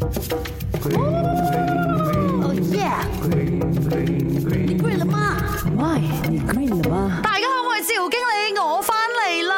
哦耶！你 g r e 了吗你 g r e 了吗？大家好，我系刘经理，我翻嚟啦。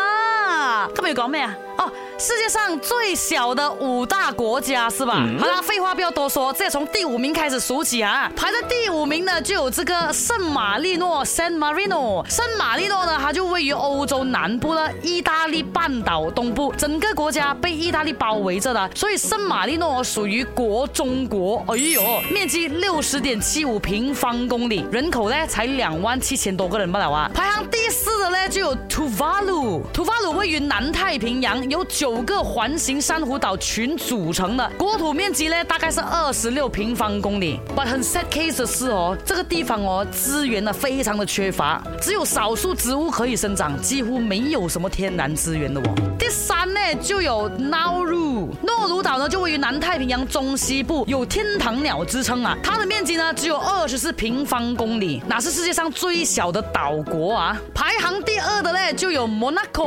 今日要讲咩啊？哦。世界上最小的五大国家是吧？好啦，废话不要多说，接从第五名开始数起啊！排在第五名的就有这个圣马力诺 （San Marino）。圣马力诺呢，它就位于欧洲南部的意大利半岛东部，整个国家被意大利包围着的，所以圣马力诺属于国中国。哎呦，面积六十点七五平方公里，人口呢才两万七千多个人吧，了啊。排行第。的呢就有图瓦卢，图瓦卢位于南太平洋，由九个环形珊瑚岛群组成的，国土面积呢大概是二十六平方公里。But 很 sad case 是哦，这个地方哦资源呢非常的缺乏，只有少数植物可以生长，几乎没有什么天然资源的哦。第三呢就有 Nauru，诺鲁岛呢就位于南太平洋中西部，有天堂鸟之称啊，它的面积呢只有二十四平方公里，哪是世界上最小的岛国啊？排。行第二的嘞，就有摩纳哥。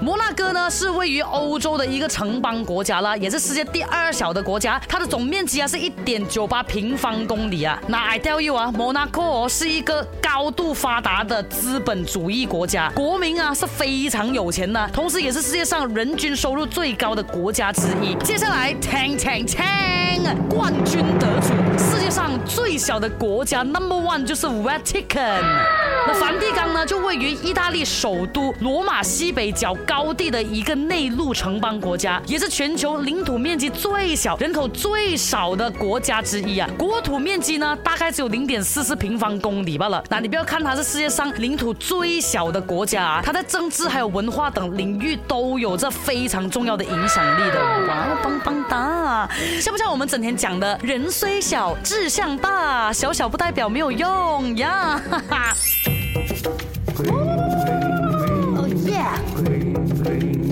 摩纳哥呢是位于欧洲的一个城邦国家啦，也是世界第二小的国家。它的总面积啊是一点九八平方公里啊。那 I tell you 啊，摩纳哥是一个高度发达的资本主义国家，国民啊是非常有钱的，同时也是世界上人均收入最高的国家之一。接下来，Tang Tang Tang，冠军得主，世界上最小的国家 Number One 就是 Vatican。梵蒂冈呢，就位于意大利首都罗马西北角高地的一个内陆城邦国家，也是全球领土面积最小、人口最少的国家之一啊！国土面积呢，大概只有零点四四平方公里罢了。那你不要看它是世界上领土最小的国家，它在政治还有文化等领域都有着非常重要的影响力的。哇，棒棒哒，像不像我们整天讲的“人虽小，志向大，小小不代表没有用”呀？哈哈。Oh, yeah.